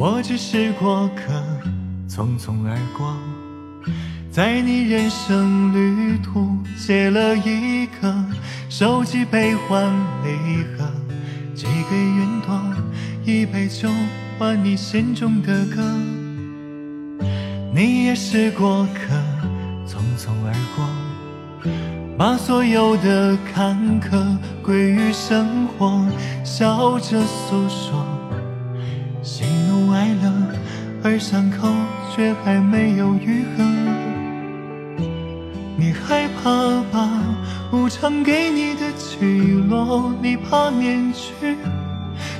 我只是过客，匆匆而过，在你人生旅途写了一个手机悲欢离合，寄给云朵一杯酒，换你心中的歌。你也是过客，匆匆而过，把所有的坎坷归于生活，笑着诉说。伤口却还没有愈合。你害怕吧，无常给你的起落，你怕面具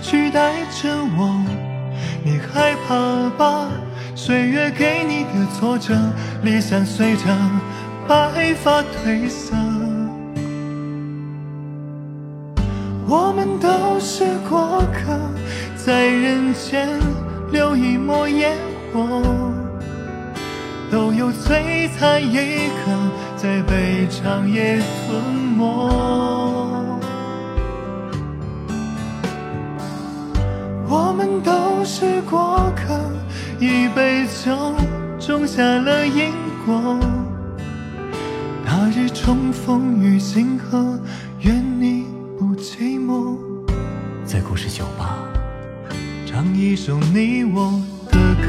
取代着我。你害怕吧，岁月给你的挫折，理想随着白发褪色。我们都是过客。在人间留一抹烟火，都有璀璨一刻在被长夜吞没。我们都是过客，一杯酒种下了因果。那日重逢于星河，一首你我的歌。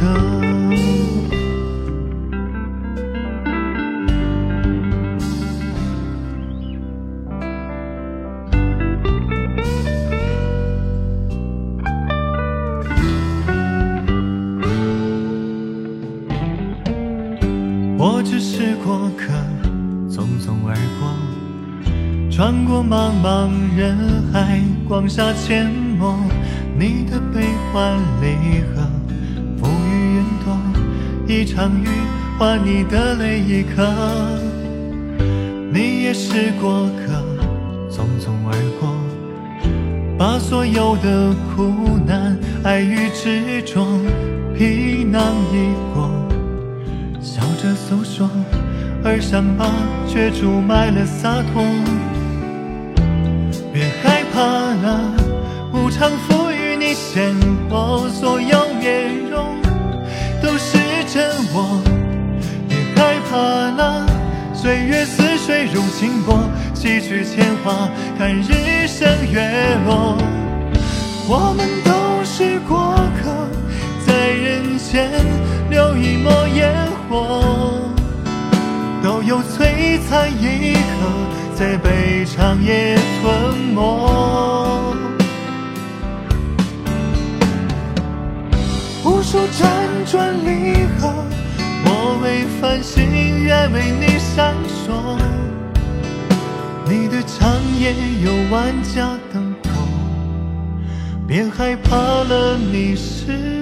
我只是过客，匆匆而过，穿过茫茫人海，广厦阡陌。你的悲欢离合，浮于云朵，一场雨换你的泪一颗。你也是过客，匆匆而过，把所有的苦难、爱与执着皮囊一过，笑着诉说，而伤疤却注满了洒脱。别害怕了，无常赋予。你鲜活，所有面容都是真我。别害怕了，岁月似水如清波，几曲铅华，看日升月落。我们都是过客，在人间留一抹烟火，都有璀璨一刻，在被长夜吞没。无数辗转离合，我为繁星，愿为你闪烁。你的长夜有万家灯火，别害怕了，你是。